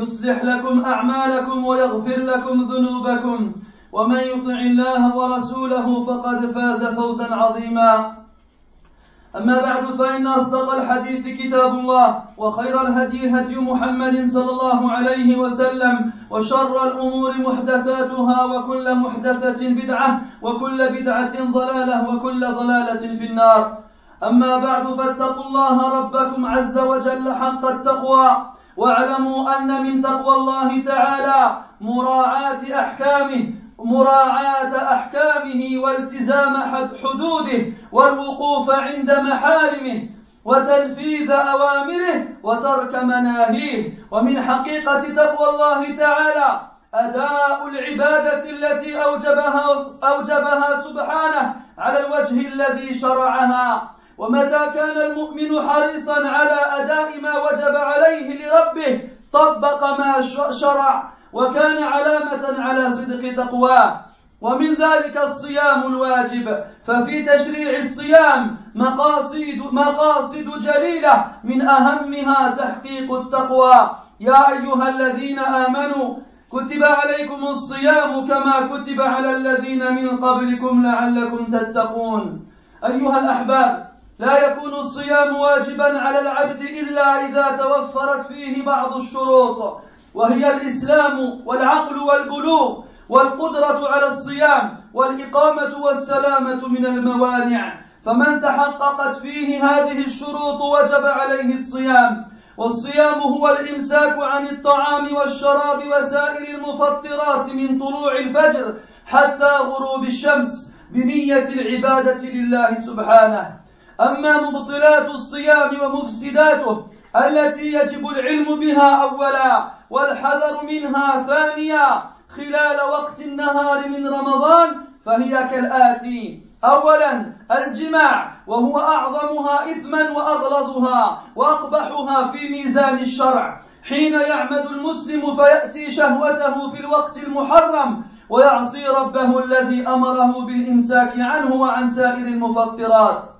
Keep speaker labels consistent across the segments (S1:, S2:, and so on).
S1: يصلح لكم أعمالكم ويغفر لكم ذنوبكم. ومن يطع الله ورسوله فقد فاز فوزا عظيما. أما بعد فإن أصدق الحديث كتاب الله وخير الهدي هدي محمد صلى الله عليه وسلم وشر الأمور محدثاتها وكل محدثة بدعة وكل بدعة ضلالة وكل ضلالة في النار. أما بعد فاتقوا الله ربكم عز وجل حق التقوى. واعلموا أن من تقوى الله تعالى مراعاة أحكامه مراعاة أحكامه والتزام حدوده والوقوف عند محارمه وتنفيذ أوامره وترك مناهيه. ومن حقيقة تقوى الله تعالى أداء العبادة التي أوجبها, أوجبها سبحانه على الوجه الذي شرعها ومتى كان المؤمن حريصا على أداء ما وجب عليه لربه؟ طبق ما شرع وكان علامة على صدق تقواه. ومن ذلك الصيام الواجب. ففي تشريع الصيام مقاصد مقاصد جليلة. من أهمها تحقيق التقوى. يا أيها الذين آمنوا كتب عليكم الصيام كما كتب على الذين من قبلكم لعلكم تتقون. أيها الأحباب لا يكون الصيام واجبا على العبد إلا إذا توفرت فيه بعض الشروط وهي الإسلام والعقل والبلوغ والقدرة على الصيام والإقامة والسلامة من الموانع. فمن تحققت فيه هذه الشروط وجب عليه الصيام والصيام هو الإمساك عن الطعام والشراب وسائر المفطرات من طلوع الفجر حتى غروب الشمس بنية العبادة لله سبحانه. أما مبطلات الصيام ومفسداته التي يجب العلم بها أولا والحذر منها ثانيا خلال وقت النهار من رمضان فهي كالآتي أولا الجماع وهو أعظمها إثما وأغلظها وأقبحها في ميزان الشرع. حين يعمد المسلم فيأتي شهوته في الوقت المحرم ويعصي ربه الذي أمره بالإمساك عنه وعن سائر المفطرات.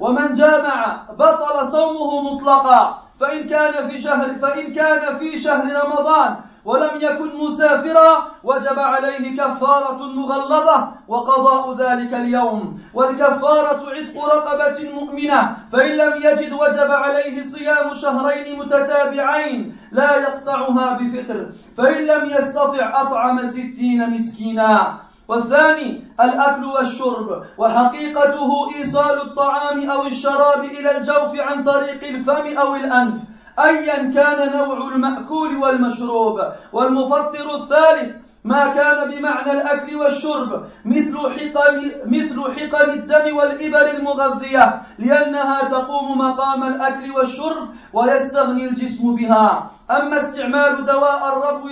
S1: ومن جامع بطل صومه مطلقا فإن كان في شهر فإن كان في شهر رمضان ولم يكن مسافرا وجب عليه كفارة مغلظة وقضاء ذلك اليوم. والكفارة عتق رقبة مؤمنة فإن لم يجد وجب عليه صيام شهرين متتابعين لا يقطعها بفطر. فإن لم يستطع أطعم ستين مسكينا. والثاني الأكل والشرب وحقيقته إيصال الطعام أو الشراب إلى الجوف عن طريق الفم أو الأنف أيا كان نوع المأكول والمشروب. والمفطر الثالث ما كان بمعنى الأكل والشرب مثل حقن مثل حقن الدم والإبر المغذية لأنها تقوم مقام الأكل والشرب ويستغني الجسم بها. أما استعمال دواء الربو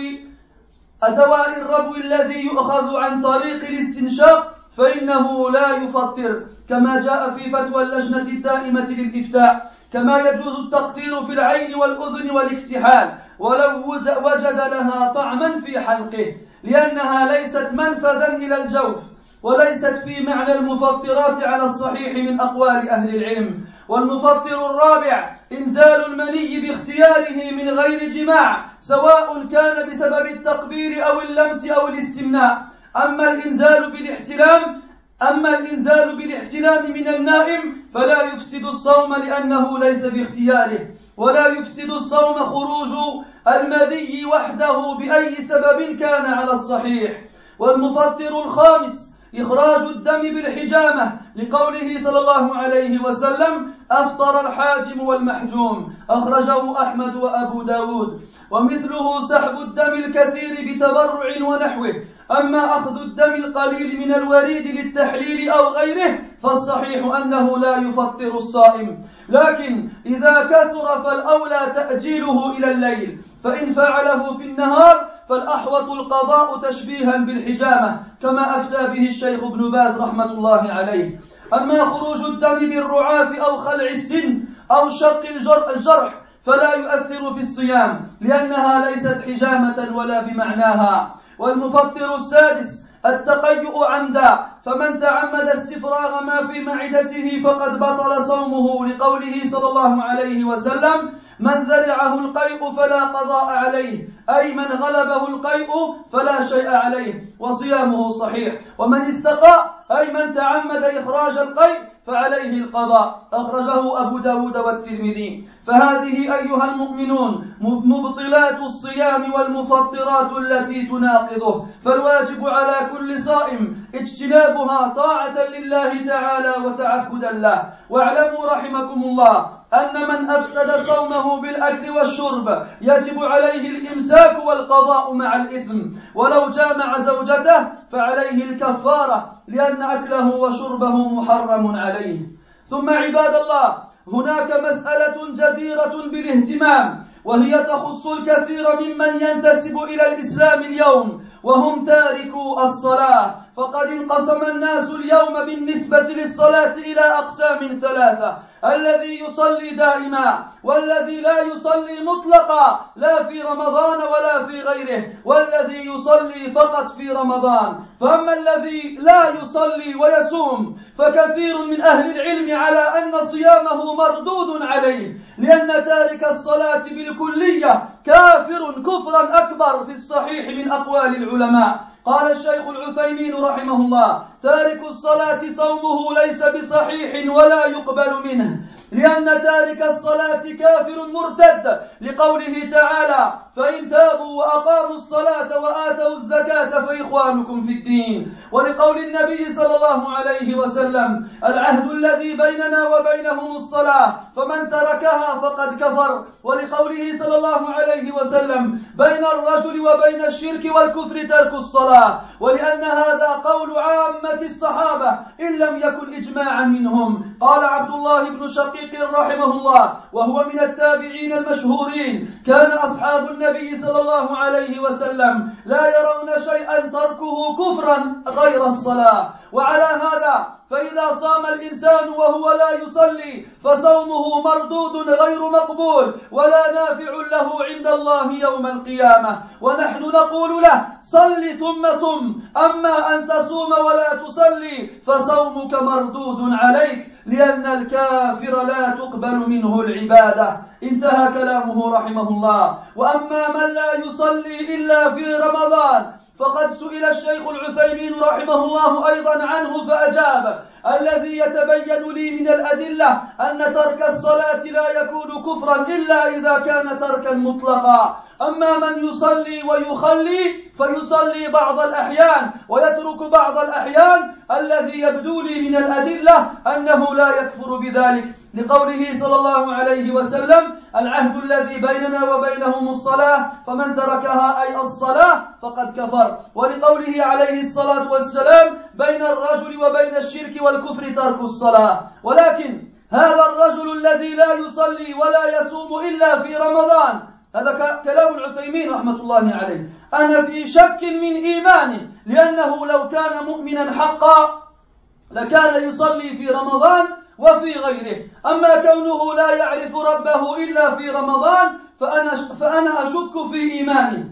S1: دواء الربو الذي يؤخذ عن طريق الاستنشاق فإنه لا يفطر كما جاء في فتوى اللجنة الدائمة للإفتاء كما يجوز التقطير في العين والأذن والاكتحال ولو وجد لها طعما في حلقه لأنها ليست منفذا إلى الجوف وليست في معنى المفطرات على الصحيح من أقوال أهل العلم. والمفطر الرابع إنزال المني باختياره من غير جماع سواء كان بسبب التقبير أو اللمس أو الاستمناء. أما الإنزال بالاحتلام أما الإنزال بالاحتلام من النائم فلا يفسد الصوم لأنه ليس باختياره. ولا يفسد الصوم خروج المذي وحده بأي سبب كان على الصحيح. والمفطر الخامس إخراج الدم بالحجامة لقوله صلى الله عليه وسلم أفطر الحاجم والمحجوم. أخرجه أحمد وأبو داود. ومثله سحب الدم الكثير بتبرع ونحوه. أما أخذ الدم القليل من الوريد للتحليل أو غيره فالصحيح أنه لا يفطر الصائم. لكن إذا كثر فالأولى تأجيله إلى الليل. فإن فعله في النهار فالأحوط القضاء تشبيها بالحجامة كما أفتى به الشيخ ابن باز رحمة الله عليه. أما خروج الدم بالرعاف أو خلع السن أو شق الجرح فلا يؤثر في الصيام لأنها ليست حجامة ولا بمعناها. والمفطر السادس التقيؤ عمدا فمن تعمد استفراغ ما في معدته فقد بطل صومه لقوله صلى الله عليه وسلم من ذرعه القيء فلا قضاء عليه أي من غلبه القيء فلا شيء عليه وصيامه صحيح. ومن استقى أي من تعمد إخراج القيء فعليه القضاء أخرجه أبو داود والترمذي. فهذه أيها المؤمنون مبطلات الصيام والمفطرات التي تناقضه فالواجب على كل صائم اجتنابها طاعة لله تعالى وتعبدا له. واعلموا رحمكم الله أن من أفسد صومه بالأكل والشرب يجب عليه الإمساك والقضاء مع الإثم. ولو جامع زوجته فعليه الكفارة لأن أكله وشربه محرم عليه. ثم عباد الله هناك مسألة جديرة بالاهتمام وهي تخص الكثير ممن ينتسب إلى الإسلام اليوم. وهم تاركو الصلاة. فقد انقسم الناس اليوم بالنسبة للصلاة إلى أقسام ثلاثة. الذي يصلي دائما والذي لا يصلي مطلقا لا في رمضان ولا في غيره. والذي يصلي فقط في رمضان. فأما الذي لا يصلي ويصوم فكثير من أهل العلم على أن صيامه مردود عليه لأن تارك الصلاة بالكلية كافر كفرا أكبر في الصحيح من أقوال العلماء. قال الشيخ العثيمين رحمه الله تارك الصلاة صومه ليس بصحيح ولا يقبل منه. لأن تارك الصلاة كافر مرتد لقوله تعالى فإن تابوا وأقاموا الصلاة وآتوا الزكاة فإخوانكم في الدين. ولقول النبي صلى الله عليه وسلم العهد الذي بيننا وبينهم الصلاة فمن تركها فقد كفر. ولقوله صلى الله عليه وسلم بين الرجل وبين الشرك والكفر ترك الصلاة. ولأن هذا قول عامة الصحابة إن لم يكن إجماعا منهم. قال عبد الله بن شقيق رحمه الله وهو من التابعين المشهورين. كان أصحاب النبي صلى الله عليه وسلم لا يرون شيئا تركه كفرا غير الصلاة. وعلى هذا فإذا صام الإنسان وهو لا يصلي فصومه مردود غير مقبول ولا نافع له عند الله يوم القيامة. ونحن نقول له صل ثم صم. أما أن تصوم ولا تصلي فصومك مردود عليك لأن الكافر لا تقبل منه العبادة. انتهى كلامه رحمه الله. وأما من لا يصلي إلا في رمضان فقد سئل الشيخ العثيمين رحمه الله أيضا عنه فأجاب الذي يتبين لي من الأدلة أن ترك الصلاة لا يكون كفرا إلا إذا كان تركا مطلقا. أما من يصلي ويخلي فيصلي بعض الأحيان ويترك بعض الأحيان. الذي يبدو لي من الأدلة أنه لا يكفر بذلك. لقوله صلى الله عليه وسلم العهد الذي بيننا وبينهم الصلاة فمن تركها أي الصلاة فقد كفر. ولقوله عليه الصلاة والسلام بين الرجل وبين الشرك والكفر ترك الصلاة. ولكن هذا الرجل الذي لا يصلي ولا يصوم إلا في رمضان هذا كلام العثيمين رحمة الله عليه. أنا في شك من إيمانه لأنه لو كان مؤمنا حقا لكان يصلي في رمضان وفي غيره. أما كونه لا يعرف ربه إلا في رمضان فأنا, فأنا أشك في إيمانه.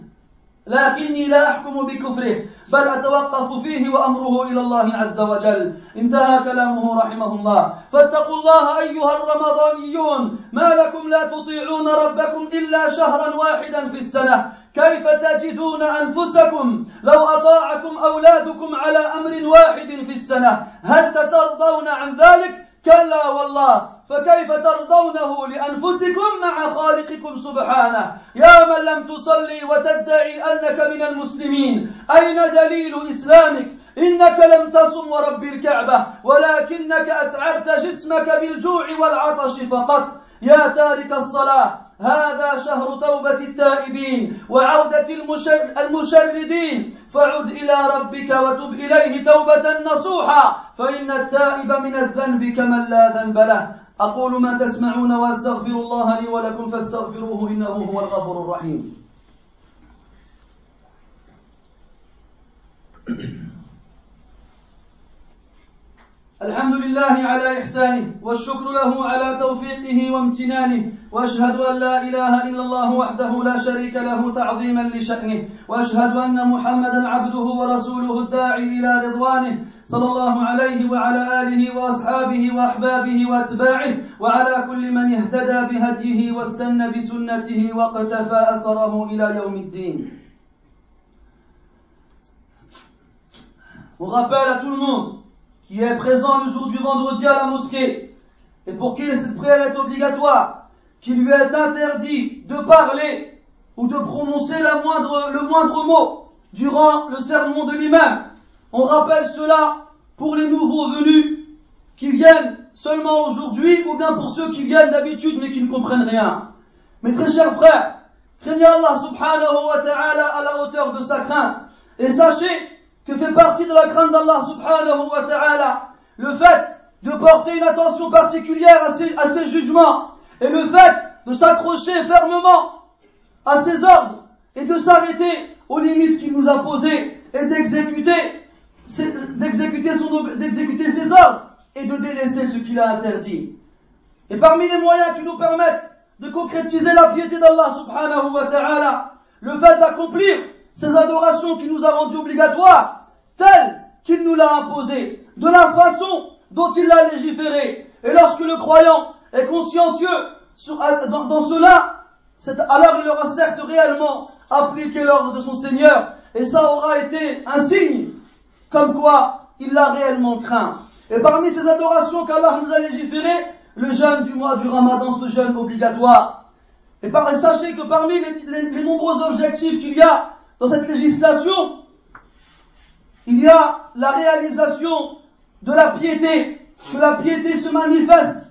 S1: لكني لا أحكم بكفره بل أتوقف فيه وأمره إلى الله عز وجل. انتهى كلامه رحمه الله. فاتقوا الله أيها الرمضانيون. ما لكم لا تطيعون ربكم إلا شهرا واحدا في السنة. كيف تجدون أنفسكم؟ لو أطاعكم أولادكم على أمر واحد في السنة هل سترضون عن ذلك؟ كلا والله فكيف ترضونه لأنفسكم مع خالقكم سبحانه؟ يا من لم تصلي وتدعي أنك من المسلمين أين دليل إسلامك؟ إنك لم تصم ورب الكعبة ولكنك أتعبت جسمك بالجوع والعطش فقط. يا تارك الصلاة هذا شهر توبة التائبين وعودة المشردين. فعد إلى ربك وتب إليه توبة نصوحا. فإن التائب من الذنب كمن لا ذنب له. أقول ما تسمعون وأستغفر الله لي ولكم فاستغفروه إنه هو الغفور الرحيم. الحمد لله على إحسانه والشكر له على توفيقه وامتنانه وأشهد أن لا إله إلا الله وحده لا شريك له تعظيما لشأنه وأشهد أن محمدا عبده ورسوله الداعي إلى رضوانه صلى الله عليه وعلى آله وأصحابه وأحبابه وأتباعه وعلى كل من اهتدى بهديه واستنى بسنته واقتفى أثره إلى يوم الدين. On rappelle à tout le monde qui est présent le jour du vendredi à la mosquée et pour qui cette prière est obligatoire, qu'il lui est interdit de parler ou de prononcer le moindre mot durant le sermon de l'imam. On rappelle cela pour les nouveaux venus qui viennent seulement aujourd'hui ou bien pour ceux qui viennent d'habitude mais qui ne comprennent rien. Mes très chers frères, craignez Allah subhanahu wa ta'ala à la hauteur de sa crainte et sachez que fait partie de la crainte d'Allah subhanahu wa ta'ala le fait de porter une attention particulière à ses, jugements et le fait de s'accrocher fermement à ses ordres et de s'arrêter aux limites qu'il nous a posées et d'exécuter d'exécuter d'exécuter ses ordres et de délaisser ce qu'il a interdit. Et parmi les moyens qui nous permettent de concrétiser la piété d'Allah subhanahu wa ta'ala, le fait d'accomplir ces adorations qu'il nous a rendues obligatoires, telles qu'il nous l'a imposées, de la façon dont il l'a légiféré. Et lorsque le croyant est consciencieux dans, cela, alors il aura certes réellement appliqué l'ordre de son Seigneur, et ça aura été un signe comme quoi il l'a réellement craint. Et parmi ces adorations qu'Allah nous a légiférées, le jeûne du mois du Ramadan, ce jeûne obligatoire. Et, sachez que parmi les nombreux objectifs qu'il y a dans cette législation, il y a la réalisation de la piété, que la piété se manifeste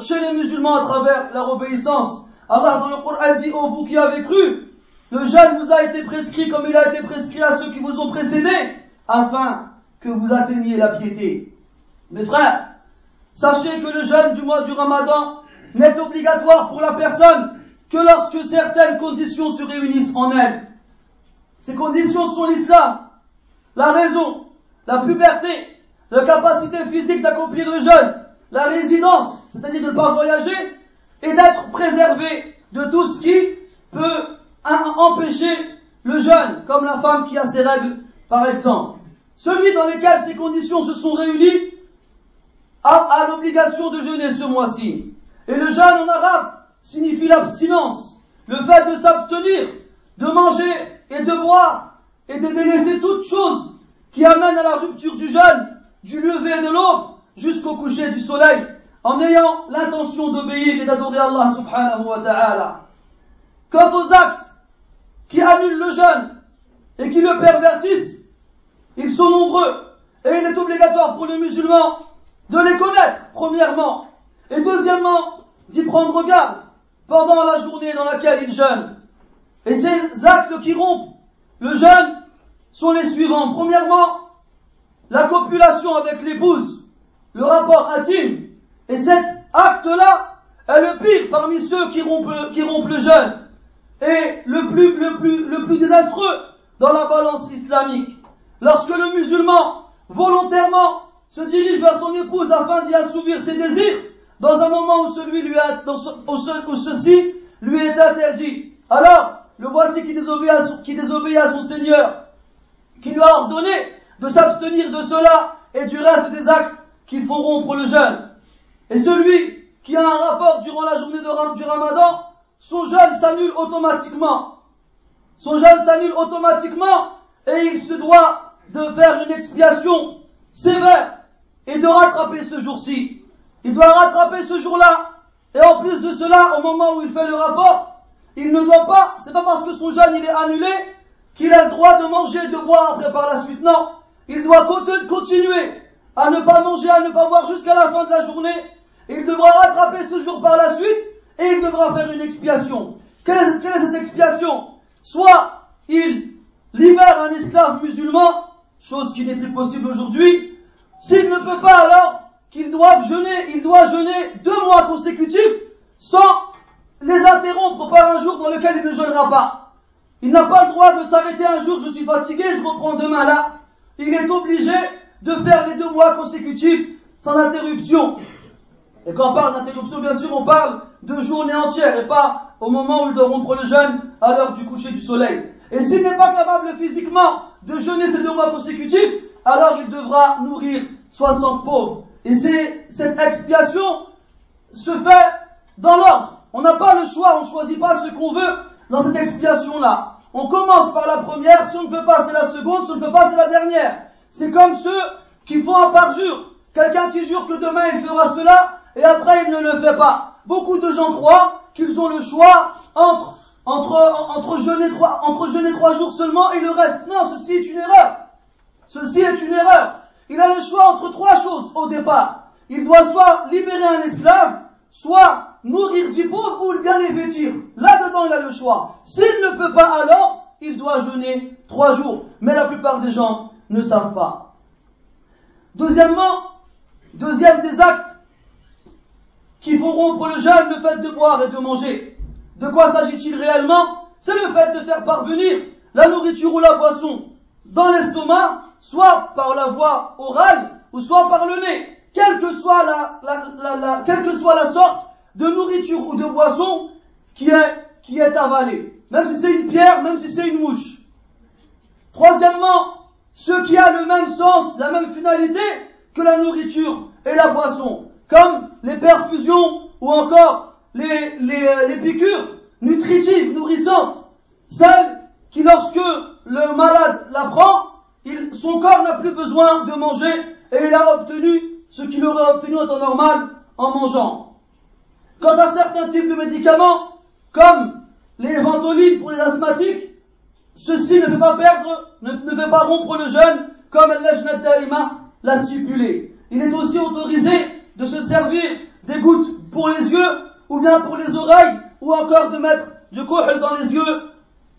S1: chez les musulmans à travers leur obéissance. Allah dans le Coran dit, oh vous qui avez cru, le jeûne vous a été prescrit comme il a été prescrit à ceux qui vous ont précédés, afin que vous atteigniez la piété. Mes frères, sachez que le jeûne du mois du Ramadan n'est obligatoire pour la personne que lorsque certaines conditions se réunissent en elle. Ces conditions sont l'islam, la raison, la puberté, la capacité physique d'accomplir le jeûne, la résidence, c'est-à-dire de ne pas voyager, et d'être préservé de tout ce qui peut empêcher le jeûne, comme la femme qui a ses règles, par exemple. Celui dans lequel ces conditions se sont réunies a, a l'obligation de jeûner ce mois-ci. Et le jeûne en arabe signifie l'abstinence, le fait de s'abstenir, de manger et de boire, et de délaisser toute chose qui amène à la rupture du jeûne, du lever de l'aube jusqu'au coucher du soleil, en ayant l'intention d'obéir et d'adorer Allah subhanahu wa ta'ala. Quant aux actes qui annulent le jeûne et qui le pervertissent, ils sont nombreux et il est obligatoire pour les musulmans de les connaître, premièrement, et deuxièmement, d'y prendre garde pendant la journée dans laquelle ils jeûnent. Et ces actes qui rompent le jeûne sont les suivants. Premièrement, la copulation avec l'épouse, le rapport intime. Et cet acte-là est le pire parmi ceux qui rompent, le jeûne et le plus désastreux dans la balance islamique. Lorsque le musulman, volontairement, se dirige vers son épouse afin d'y assouvir ses désirs, dans un moment où, celui lui a, où ceci lui est interdit. Alors, le voici qui désobéit, à son, qui désobéit à son Seigneur, qui lui a ordonné de s'abstenir de cela et du reste des actes qui font rompre le jeûne. Et celui qui a un rapport durant la journée de, du ramadan, son jeûne s'annule automatiquement. Son jeûne s'annule automatiquement et il se doit de faire une expiation sévère et de rattraper ce jour-ci. Il doit rattraper ce jour-là. Et en plus de cela, au moment où il fait le rapport, il ne doit pas, c'est pas parce que son jeûne il est annulé qu'il a le droit de manger et de boire après par la suite. Non. Il doit continuer à ne pas manger, à ne pas boire jusqu'à la fin de la journée. Il devra rattraper ce jour par la suite et il devra faire une expiation. Quelle est, cette expiation? Soit il libère un esclave musulman, chose qui n'est plus possible aujourd'hui. S'il ne peut pas alors qu'il doit jeûner, il doit jeûner deux mois consécutifs sans les interrompre par un jour dans lequel il ne jeûnera pas. Il n'a pas le droit de s'arrêter un jour, je suis fatigué, je reprends demain là. Il est obligé de faire les deux mois consécutifs sans interruption. Et quand on parle d'interruption, bien sûr, on parle de journée entière et pas au moment où il doit rompre le jeûne à l'heure du coucher du soleil. Et s'il n'est pas capable physiquement de jeûner ces deux mois consécutifs, alors il devra nourrir 60 pauvres. Et c'est, cette expiation se fait dans l'ordre. On n'a pas le choix, on ne choisit pas ce qu'on veut dans cette expiation-là. On commence par la première, si on ne peut pas, c'est la seconde, si on ne peut pas, c'est la dernière. C'est comme ceux qui font un parjure. Quelqu'un qui jure que demain il fera cela, et après il ne le fait pas. Beaucoup de gens croient qu'ils ont le choix entre, entre, entre, jeûner trois, entre jeûner trois jours seulement et le reste. Non, ceci est une erreur. Ceci est une erreur. Il a le choix entre trois choses au départ. Il doit soit libérer un esclave, soit nourrir du pauvre ou bien les vêtir. Là-dedans, il a le choix. S'il ne peut pas alors, il doit jeûner trois jours. Mais la plupart des gens ne savent pas. Deuxièmement, deuxième des actes qui font rompre le jeûne, le fait de boire et de manger. De quoi s'agit-il réellement? C'est le fait de faire parvenir la nourriture ou la boisson dans l'estomac, soit par la voie orale ou soit par le nez. Quelle que soit la, la, la, quelle que soit la sorte de nourriture ou de boisson qui est, qui est avalée. Même si c'est une pierre, même si c'est une mouche. Troisièmement, ce qui a le même sens, la même finalité que la nourriture et la boisson, comme les perfusions ou encore les, les, euh, les piqûres nutritives, nourrissantes, celles qui lorsque le malade la prend, son corps n'a plus besoin de manger et il a obtenu ce qu'il aurait obtenu en temps normal en mangeant. Quant à certains types de médicaments, comme les ventolines pour les asthmatiques, ceci ne fait pas perdre, ne, fait pas rompre le jeûne, comme al Daima l'a stipulé. Il est aussi autorisé de se servir des gouttes pour les yeux, ou bien pour les oreilles, ou encore de mettre du kohl dans les yeux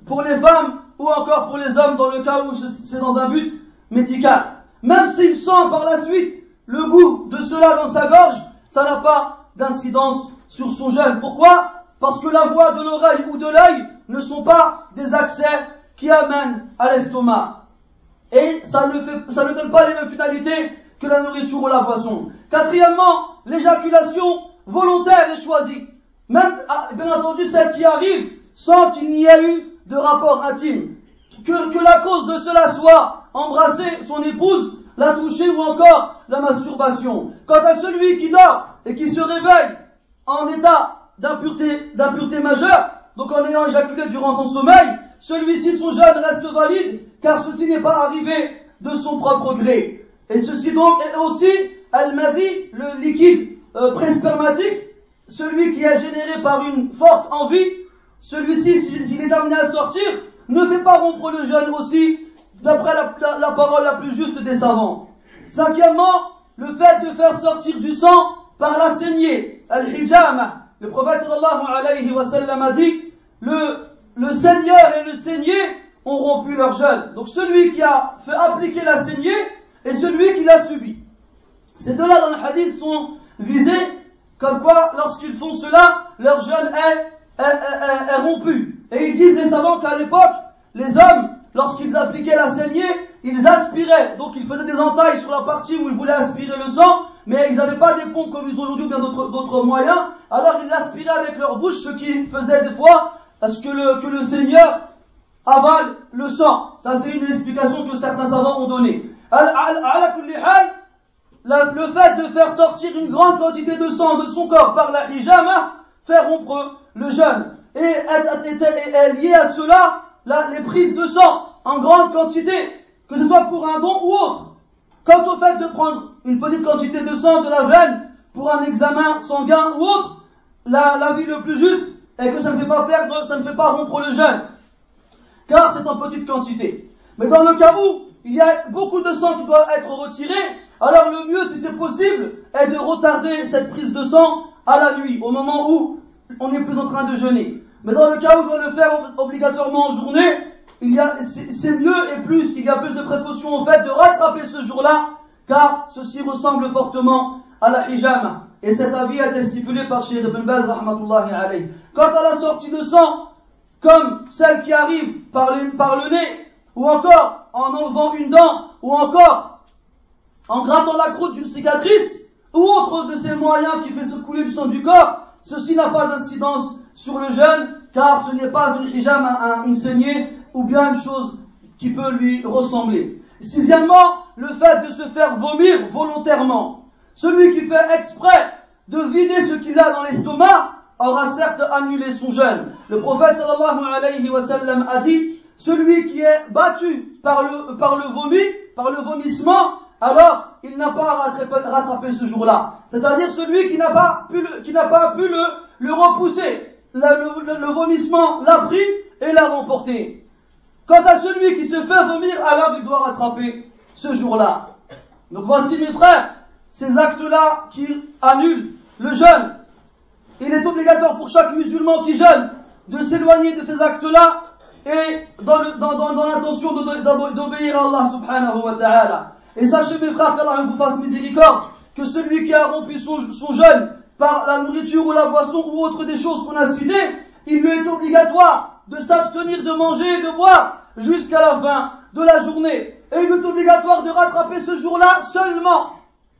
S1: pour les femmes, ou encore pour les hommes dans le cas où c'est dans un but médical. Même s'il sent par la suite le goût de cela dans sa gorge, ça n'a pas d'incidence sur son jeûne. Pourquoi? Parce que la voix de l'oreille ou de l'œil ne sont pas des accès qui amènent à l'estomac. Et ça ne, donne pas les mêmes finalités que la nourriture ou la boisson. Quatrièmement, l'éjaculation volontaire et choisie. Ah, bien entendu, celle qui arrive sans qu'il n'y ait eu de rapport intime. Que, que la cause de cela soit embrasser son épouse, la toucher ou encore la masturbation. Quant à celui qui dort et qui se réveille en état d'impureté, d'impureté majeure, donc en ayant éjaculé durant son sommeil, celui-ci, son jeûne reste valide, car ceci n'est pas arrivé de son propre gré. Et ceci donc est aussi al-mavi, le liquide euh, préspermatique, celui qui est généré par une forte envie, celui-ci, s'il est amené à sortir, ne fait pas rompre le jeûne aussi, d'après la, parole la plus juste des savants. Cinquièmement, le fait de faire sortir du sang par la saignée, al-hijama. Le prophète sallallahu alayhi wa sallam a dit, le, seigneur et le saigné ont rompu leur jeûne. Donc celui qui a fait appliquer la saignée et celui qui l'a subi. Ces deux-là dans le hadith sont visés comme quoi lorsqu'ils font cela, leur jeûne est est. Et ils disent les savants qu'à l'époque, les hommes, lorsqu'ils appliquaient la saignée, ils aspiraient. Donc ils faisaient des entailles sur la partie où ils voulaient aspirer le sang, mais ils n'avaient pas des pompes comme ils ont aujourd'hui ou bien d'autres moyens. Alors ils l'aspiraient avec leur bouche, ce qui faisait des fois parce que le, que le Seigneur avale le sang. Ça c'est une explication que certains savants ont donnée. Le fait de faire sortir une grande quantité de sang de son corps par la hijama fait rompre le jeûne. Et est lié à cela les prises de sang en grande quantité, que ce soit pour un don ou autre. Quant au fait de prendre une petite quantité de sang de la veine pour un examen sanguin ou autre, la, vie le plus juste est que ça ne fait pas perdre, ça ne fait pas rompre le jeûne. Car c'est en petite quantité. Mais dans le cas où il y a beaucoup de sang qui doit être retiré, alors le mieux, si c'est possible, est de retarder cette prise de sang à la nuit, au moment où on n'est plus en train de jeûner. Mais dans le cas où on doit le faire obligatoirement en journée, il y a, c'est mieux et plus, il y a plus de précautions au fait de rattraper ce jour-là, car ceci ressemble fortement à la hijama. Et cet avis a été stipulé par Sheikh Ibn Baz, rahmatullahi alayhi. Quant à la sortie de sang, comme celle qui arrive par, par le nez, ou encore en enlevant une dent, ou encore en grattant la croûte d'une cicatrice, ou autre de ces moyens qui fait se couler du sang du corps, ceci n'a pas d'incidence sur le jeûne, car ce n'est pas une hijama, une saignée, ou bien une chose qui peut lui ressembler. Sixièmement, le fait de se faire vomir volontairement. Celui qui fait exprès de vider ce qu'il a dans l'estomac aura certes annulé son jeûne. Le prophète sallallahu alayhi wa sallam a dit, celui qui est battu par le, par le vomi, par le vomissement, alors il n'a pas à rattraper, ce jour-là. C'est-à-dire celui qui n'a pas pu le, repousser. Le, le, vomissement l'a pris et l'a remporté. Quant à celui qui se fait vomir, alors il doit rattraper ce jour-là. Donc voici mes frères, ces actes-là qui annulent le jeûne. Il est obligatoire pour chaque musulman qui jeûne de s'éloigner de ces actes-là et dans, l'intention d'obéir à Allah subhanahu wa ta'ala. Et sachez mes frères qu'Allah vous fasse miséricorde, que celui qui a rompu son, jeûne par la nourriture ou la boisson ou autre des choses qu'on a citées, il lui est obligatoire de s'abstenir de manger et de boire jusqu'à la fin de la journée. Et il est obligatoire de rattraper ce jour-là seulement.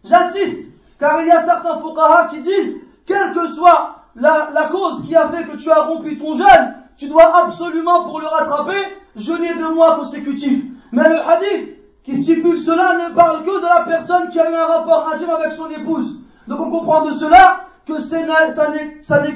S1: J'insiste, car il y a certains fuqaha qui disent, quelle que soit la cause qui a fait que tu as rompu ton jeûne, tu dois absolument, pour le rattraper, jeûner deux mois consécutifs. Mais le hadith qui stipule cela ne parle que de la personne qui a eu un rapport intime avec son épouse. Donc on comprend de cela que ça, ça,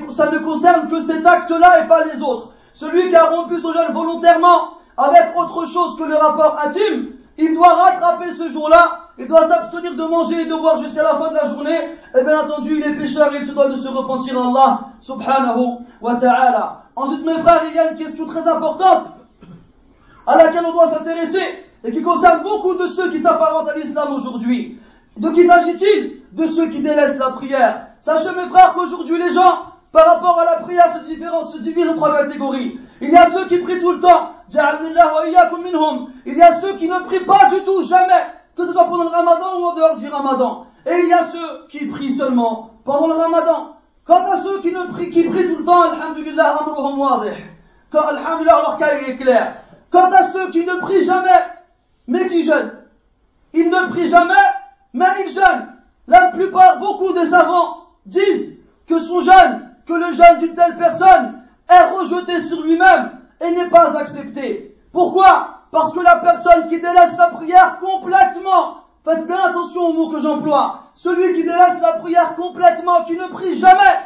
S1: ça ne concerne que cet acte-là et pas les autres. Celui qui a rompu son jeûne volontairement avec autre chose que le rapport intime, il doit rattraper ce jour-là, il doit s'abstenir de manger et de boire jusqu'à la fin de la journée, et bien entendu, il est pécheur il se doit de se repentir à Allah, subhanahu wa ta'ala. Ensuite, mes frères, il y a une question très importante à laquelle on doit s'intéresser et qui concerne beaucoup de ceux qui s'apparentent à l'islam aujourd'hui. De qui s'agit-il De ceux qui délaissent la prière? Sachez, mes frères, qu'aujourd'hui les gens, par rapport à la prière, se, se divisent en trois catégories. Il y a ceux qui prient tout le temps. Il y a ceux qui ne prient pas du tout, jamais, que ce soit pendant le ramadan ou en dehors du ramadan. Et il y a ceux qui prient seulement pendant le ramadan. Quant à ceux qui, ne prient, qui prient tout le temps, alhamdulillah. Quand, alhamdulillah, leur cas est clair. Quant à ceux qui ne prient jamais, mais qui jeûnent. Ils ne prient jamais, mais ils jeûnent. La plupart, beaucoup de savants disent que son jeûne, que le jeûne d'une telle personne est rejeté sur lui-même et n'est pas accepté. Pourquoi? Parce que la personne qui délaisse la prière complètement, faites bien attention aux mots que j'emploie, celui qui délaisse la prière complètement, qui ne prie jamais,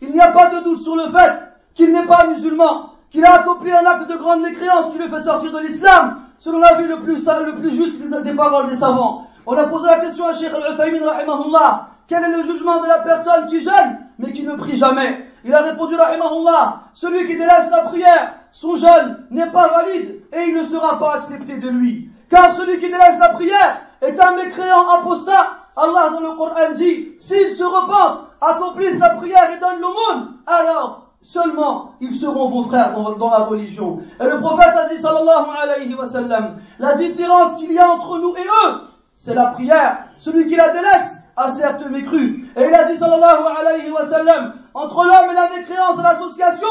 S1: il n'y a pas de doute sur le fait qu'il n'est pas musulman, qu'il a accompli un acte de grande mécréance qui le fait sortir de l'islam, selon l'avis le plus, le plus juste des paroles des savants. On a posé la question à Sheikh al-Uthaymin rahimahullah, quel est le jugement de la personne qui jeûne, mais qui ne prie jamais? Il a répondu rahimahullah, celui qui délaisse la prière, son jeûne n'est pas valide et il ne sera pas accepté de lui. Car celui qui délaisse la prière est un mécréant apostat. Allah dans le Coran dit, s'ils se repentent, accomplissent la prière et donnent l'aumône, alors seulement ils seront vos frères dans, la religion. Et le prophète a dit sallallahu alayhi wa sallam, la différence qu'il y a entre nous et eux, c'est la prière. Celui qui la délaisse a certes mécru. Et il a dit sallallahu alayhi wa sallam, entre l'homme et la mécréance de l'association,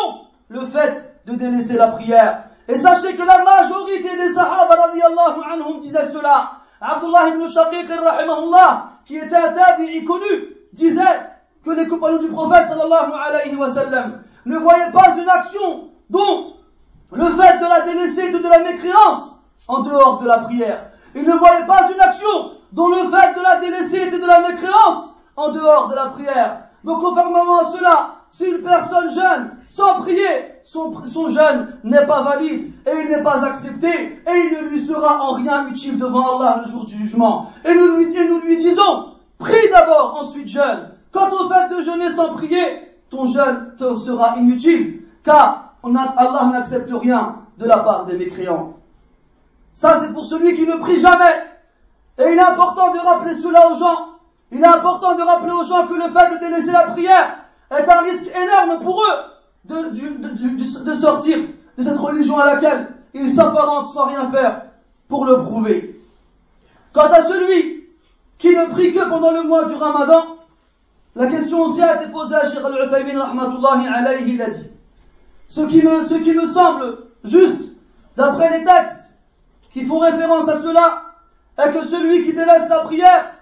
S1: le fait de délaisser la prière. Et sachez que la majorité des sahaba radiallahu anhum disaient cela. Abdullah ibn Shaqiq rahimahullah, qui était un tabi'i connu, disait que les compagnons du prophète sallallahu alayhi wa sallam ne voyaient pas une action dont le fait de la délaisser était de la mécréance en dehors de la prière. Ils ne voyaient pas une action dont le fait de la délaisser était de la mécréance en dehors de la prière. Donc conformément à cela, si une personne jeûne sans prier, son, jeûne n'est pas valide et il n'est pas accepté et il ne lui sera en rien utile devant Allah le jour du jugement. Et nous lui, disons, prie d'abord, ensuite jeûne. Quand au fait de jeûner sans prier, ton jeûne te sera inutile, car Allah n'accepte rien de la part des mécréants. Ça, c'est pour celui qui ne prie jamais. Et il est important de rappeler cela aux gens. Il est important de rappeler aux gens que le fait de délaisser la prière est un risque énorme pour eux de sortir de cette religion à laquelle ils s'apparentent sans rien faire pour le prouver. Quant à celui qui ne prie que pendant le mois du ramadan, la question aussi a été posée à Sheikh al-Uthaymin rahmatullahi alayhi, il a dit. Ce qui me, semble juste, d'après les textes qui font référence à cela, est que celui qui délaisse la prière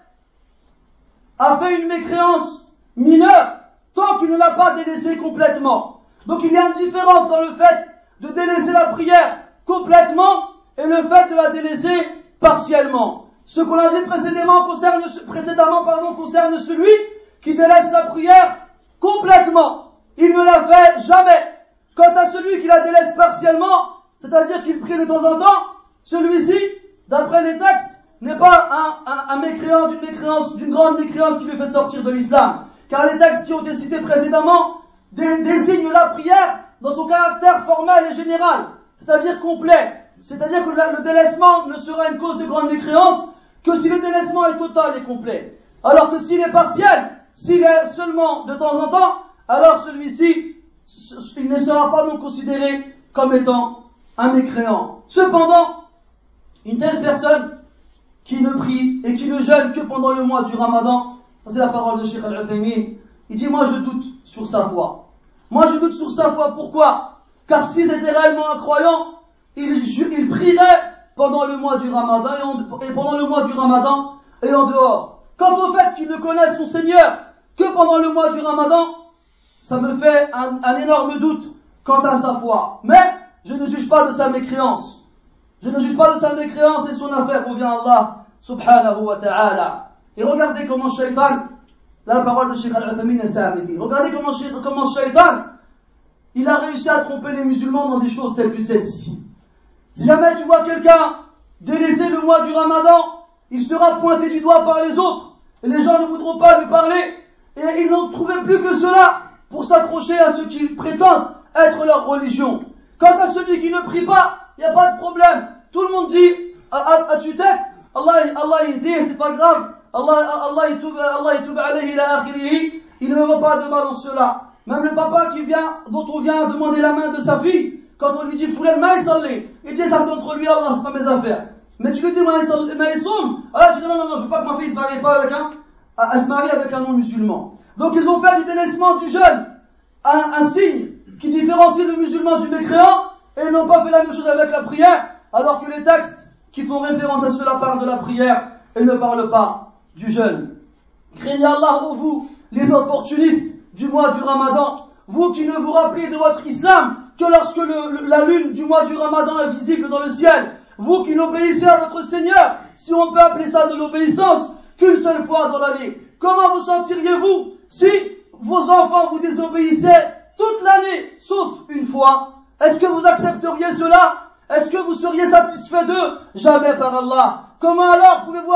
S1: a fait une mécréance mineure tant qu'il ne l'a pas délaissée complètement. Donc il y a une différence dans le fait de délaisser la prière complètement et le fait de la délaisser partiellement. Ce qu'on a dit précédemment concerne celui qui délaisse la prière complètement. Il ne la fait jamais. Quant à celui qui la délaisse partiellement, c'est-à-dire qu'il prie de temps en temps, celui-ci, d'après les textes, n'est pas un, mécréant d'une mécréance, d'une grande mécréance qui lui fait sortir de l'islam. Car les textes qui ont été cités précédemment dé- désignent la prière dans son caractère formel et général, c'est-à-dire complet. C'est-à-dire que le délaissement ne sera une cause de grande mécréance que si le délaissement est total et complet. Alors que s'il est partiel, s'il est seulement de temps en temps, alors celui-ci, il ne sera pas non considéré comme étant un mécréant. Cependant, une telle personne qui ne prie et qui ne jeûne que pendant le mois du ramadan, c'est la parole de Sheikh Al-Uthaymin, il dit moi je doute sur sa foi. Moi je doute sur sa foi, pourquoi? Car si c'était réellement un croyant, il, prierait pendant le mois du ramadan et, en- pendant le mois du ramadan et en dehors. Quant au fait qu'il ne connaisse son Seigneur que pendant le mois du ramadan, ça me fait un, énorme doute quant à sa foi. Mais je ne juge pas de sa mécréance. Je ne juge pas de sa mécréance et son affaire revient à Allah subhanahu wa ta'ala. Et regardez comment Shaitan, la parole de Sheikh Al-Uthaymin s'est arrêtée. Regardez comment, comment Shaitan, il a réussi à tromper les musulmans dans des choses telles que celle-ci. Si jamais tu vois quelqu'un délaisser le mois du ramadan, il sera pointé du doigt par les autres. Et les gens ne voudront pas lui parler. Et ils n'ont trouvé plus que cela pour s'accrocher à ce qu'ils prétendent être leur religion. Quant à celui qui ne prie pas, il n'y a pas de problème. Tout le monde dit à, à, à tue-tête, Allah, Allah il dit, c'est pas grave. Allah, Allah, il toube, Allah, il toube alayhi akhirihi. Il ne voit pas de mal en cela. Même le papa qui vient, dont on vient demander la main de sa fille, quand on lui dit foulel main, il dit ça c'est entre lui et Allah, c'est pas mes affaires. Mais tu lui dis somme, alors tu dis non, non, non, je veux pas que ma fille se marie pas avec un, elle se marie avec un non-musulman. Donc ils ont fait du délaissement du jeune un, signe qui différencie le musulman du mécréant et ils n'ont pas fait la même chose avec la prière, alors que les textes qui font référence à cela parlent de la prière et ne parlent pas du jeûne. Craignez Allah pour vous, les opportunistes du mois du ramadan, vous qui ne vous rappelez de votre islam que lorsque la lune du mois du ramadan est visible dans le ciel, vous qui n'obéissez à votre Seigneur, si on peut appeler ça de l'obéissance, qu'une seule fois dans l'année. Comment vous sentiriez-vous si vos enfants vous désobéissaient toute l'année, sauf une fois? Est-ce que vous accepteriez cela? Est-ce que vous seriez satisfait d'eux? Jamais par Allah. Comment alors pouvez-vous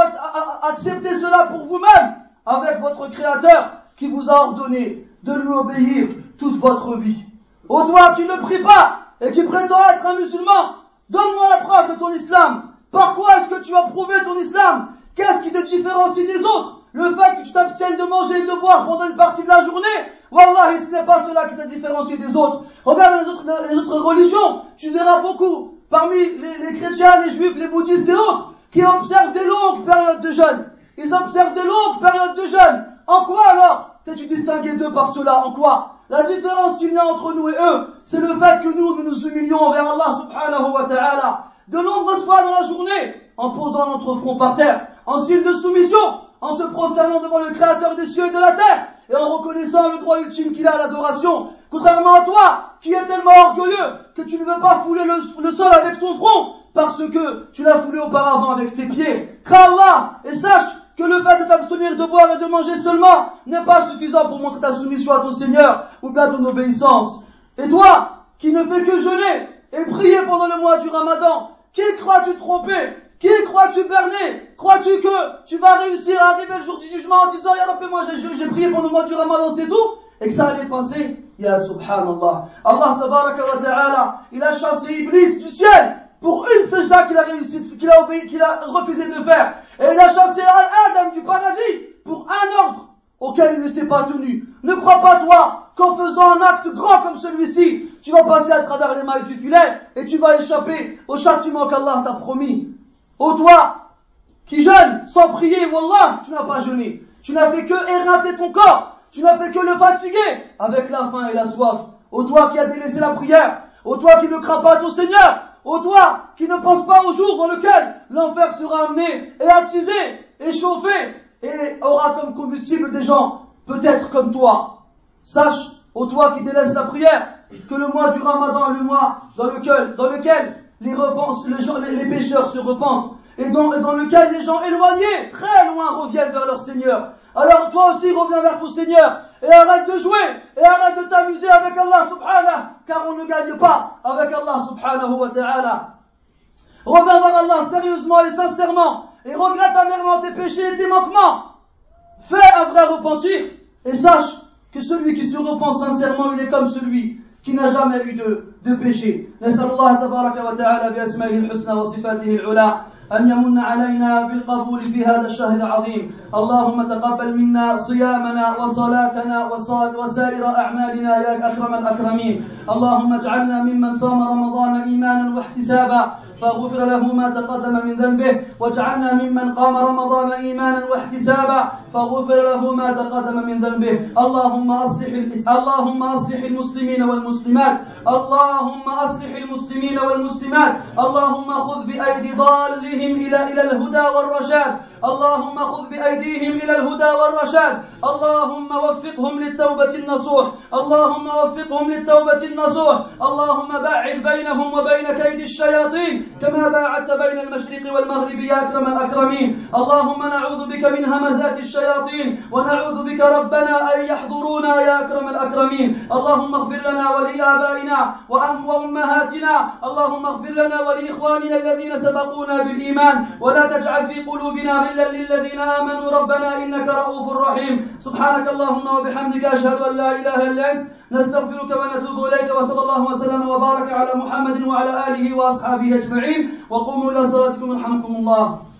S1: accepter cela pour vous-même avec votre Créateur qui vous a ordonné de lui obéir toute votre vie? Ô toi qui ne prie pas et qui prétend être un musulman, donne-moi la preuve de ton islam. Par quoi est-ce que tu as prouvé ton islam? Qu'est-ce qui te différencie des autres? Le fait que tu t'abstiennes de manger et de boire pendant une partie de la journée? Wallahi, ce n'est pas cela qui te différencie des autres. Regarde les autres, religions, tu verras beaucoup. Parmi les, les chrétiens, les juifs, les bouddhistes et autres qui observent des longues périodes de jeûne. Ils observent des longues périodes de jeûne. En quoi alors t'es-tu distingué d'eux par cela? En quoi? La différence qu'il y a entre nous et eux, c'est le fait que nous, nous nous humilions envers Allah subhanahu wa ta'ala. De nombreuses fois dans la journée, en posant notre front par terre, en signe de soumission, en se prosternant devant le Créateur des cieux et de la terre, et en reconnaissant le droit ultime qu'il a à l'adoration, contrairement à toi, qui est tellement orgueilleux que tu ne veux pas fouler le, sol avec ton front, parce que tu l'as foulé auparavant avec tes pieds. Crains Allah et sache que le fait de t'abstenir de boire et de manger seulement n'est pas suffisant pour montrer ta soumission à ton Seigneur ou bien ton obéissance. Et toi, qui ne fais que jeûner et prier pendant le mois du Ramadan, qui crois-tu tromper Qui crois-tu berner Crois-tu que tu vas réussir à arriver le jour du jugement en disant Ya moi j'ai prié pendant le mois du Ramadan, c'est tout? Et que ça allait passer? Ya Subhanallah. Allah tabaraka ta'ala, il a chassé Iblis du ciel pour une sajda qu'il a réussi, qu'il a a refusé de faire. Et il a chassé Adam du paradis pour un ordre auquel il ne s'est pas tenu. Ne crois pas toi qu'en faisant un acte grand comme celui-ci, tu vas passer à travers les mailles du filet et tu vas échapper au châtiment qu'Allah t'a promis. Ô toi, qui jeûne sans prier, Wallah, tu n'as pas jeûné. Tu n'as fait que éreinter ton corps. Tu n'as fait que le fatiguer avec la faim et la soif. Ô toi qui as délaissé la prière. Ô toi qui ne crains pas ton Seigneur. Ô toi qui ne pense pas au jour dans lequel l'enfer sera amené et attisé et chauffé et aura comme combustible des gens peut-être comme toi. Sache, ô toi qui délaisse la prière, que le mois du Ramadan est le mois dans lequel, dans lequel les, les, pécheurs se repentent et dans, dans lequel les gens éloignés, très loin, reviennent vers leur Seigneur. Alors toi aussi reviens vers ton Seigneur et arrête de jouer et arrête de t'amuser avec Allah subhanahu car on ne gagne pas avec Allah subhanahu wa ta'ala. Reviens vers Allah sérieusement et sincèrement et regrette amèrement tes péchés et tes manquements. Fais un vrai repentir et sache que celui qui se repent sincèrement, il est comme celui qui n'a jamais eu de, de péché. نسأل الله تبارك وتعالى بأسمائه الحسنى وصفاته العلى أن يمن علينا بالقبول في هذا الشهر العظيم اللهم تقبل منا صيامنا وصلاتنا وسائر أعمالنا يا أكرم الأكرمين اللهم اجعلنا ممن صام رمضان إيمانا واحتسابا فغفر له ما تقدم من ذنبه واجعلنا ممن قام رمضان ايمانا واحتسابا فغفر له ما تقدم من ذنبه. اللهم أصلح اللهم أصلح المسلمين والمسلمات. اللهم أصلح المسلمين والمسلمات. اللهم خذ بأيدي ضالهم إلى إلى الهدى والرشاد. اللهم خذ بأيديهم إلى الهدى والرشاد. اللهم وفقهم للتوبة النصوح. اللهم وفقهم للتوبة النصوح. اللهم باعد بينهم وبين كيد الشياطين. كما باعدت بين المشرق والمغرب يا أكرم الأكرمين. اللهم نعوذ بك من همزات الشياطين ونعوذ بك ربنا أن يحضرونا يا أكرم الأكرمين. اللهم اغفر لنا ولآبائنا وأمهاتنا. اللهم اغفر لنا ولإخواننا الذين سبقونا بالإيمان. ولا تجعل في قلوبنا غلا للذين آمنوا. ربنا إنك رؤوف رحيم. سبحانك اللهم وبحمدك أشهد أن لا إله إلا أنت. نستغفرك ونتوب إليك وصلى الله وسلم وبارك على محمد وعلى آله وأصحابه أجمعين. وقوموا إلى صلاتكم يرحمكم الله.